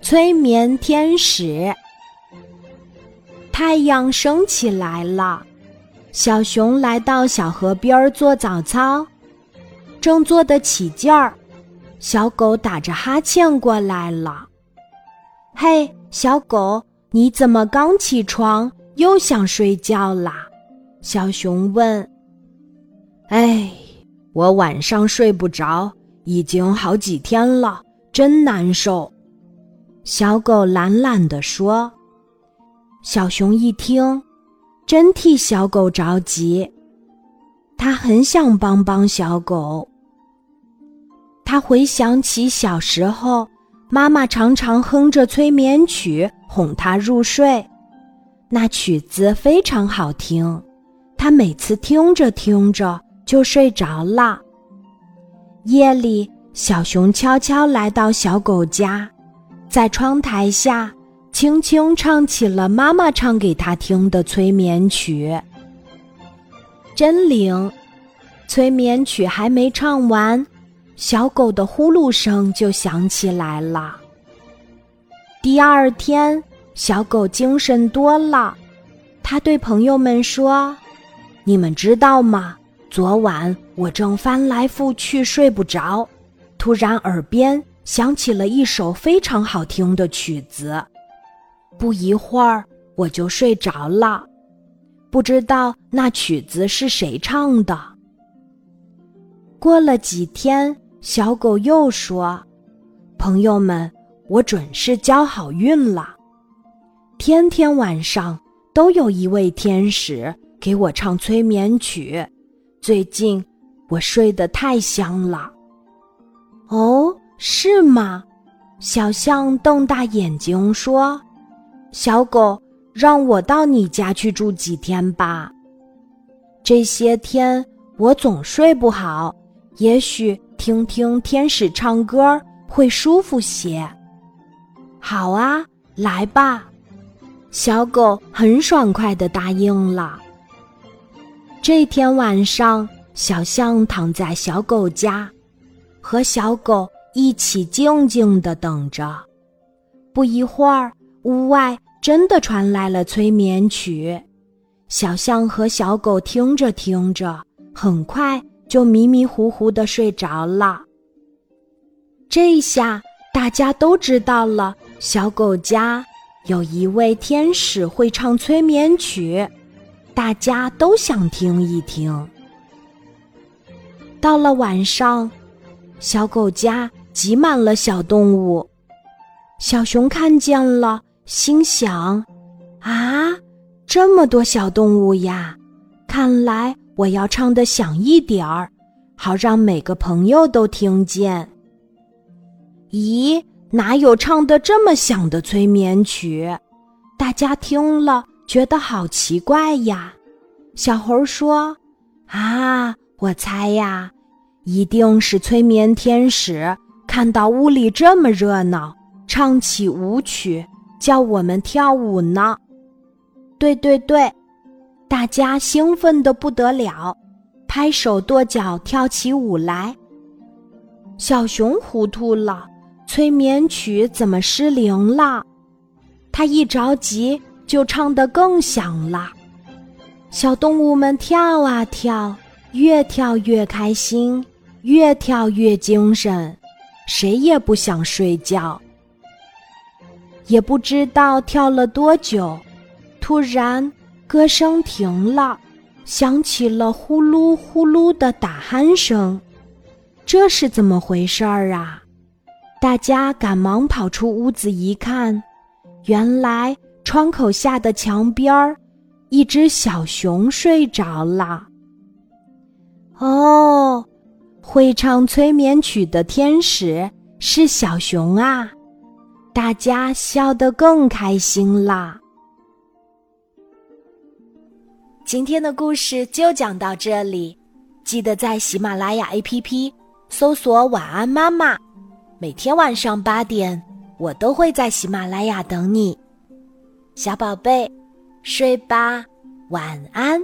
催眠天使。太阳升起来了，小熊来到小河边做早操，正做得起劲儿，小狗打着哈欠过来了。嘿，小狗，你怎么刚起床又想睡觉啦？小熊问。哎，我晚上睡不着，已经好几天了，真难受。小狗懒懒地说。小熊一听，真替小狗着急，他很想帮帮小狗。他回想起小时候，妈妈常常哼着催眠曲哄他入睡，那曲子非常好听，他每次听着听着就睡着了。夜里，小熊悄悄来到小狗家，在窗台下。轻轻唱起了妈妈唱给他听的催眠曲，真灵！催眠曲还没唱完，小狗的呼噜声就响起来了。第二天，小狗精神多了，他对朋友们说：“你们知道吗？昨晚我正翻来覆去睡不着，突然耳边响起了一首非常好听的曲子。”不一会儿我就睡着了，不知道那曲子是谁唱的。过了几天，小狗又说：“朋友们，我准是交好运了。天天晚上都有一位天使给我唱催眠曲，最近我睡得太香了。”哦，是吗？小象瞪大眼睛说。小狗，让我到你家去住几天吧。这些天我总睡不好，也许听听天使唱歌会舒服些。好啊，来吧。小狗很爽快的答应了。这天晚上，小象躺在小狗家，和小狗一起静静的等着。不一会儿。屋外真的传来了催眠曲，小象和小狗听着听着，很快就迷迷糊糊的睡着了。这下大家都知道了，小狗家有一位天使会唱催眠曲，大家都想听一听。到了晚上，小狗家挤满了小动物，小熊看见了。心想：“啊，这么多小动物呀！看来我要唱的响一点儿，好让每个朋友都听见。”咦，哪有唱的这么响的催眠曲？大家听了觉得好奇怪呀。小猴说：“啊，我猜呀，一定是催眠天使看到屋里这么热闹，唱起舞曲。”叫我们跳舞呢，对对对，大家兴奋的不得了，拍手跺脚跳起舞来。小熊糊涂了，催眠曲怎么失灵了？他一着急就唱得更响了。小动物们跳啊跳，越跳越开心，越跳越精神，谁也不想睡觉。也不知道跳了多久，突然歌声停了，响起了呼噜呼噜的打鼾声。这是怎么回事儿啊？大家赶忙跑出屋子一看，原来窗口下的墙边儿，一只小熊睡着了。哦，会唱催眠曲的天使是小熊啊！大家笑得更开心啦！今天的故事就讲到这里，记得在喜马拉雅 APP 搜索“晚安妈妈”，每天晚上八点，我都会在喜马拉雅等你，小宝贝，睡吧，晚安。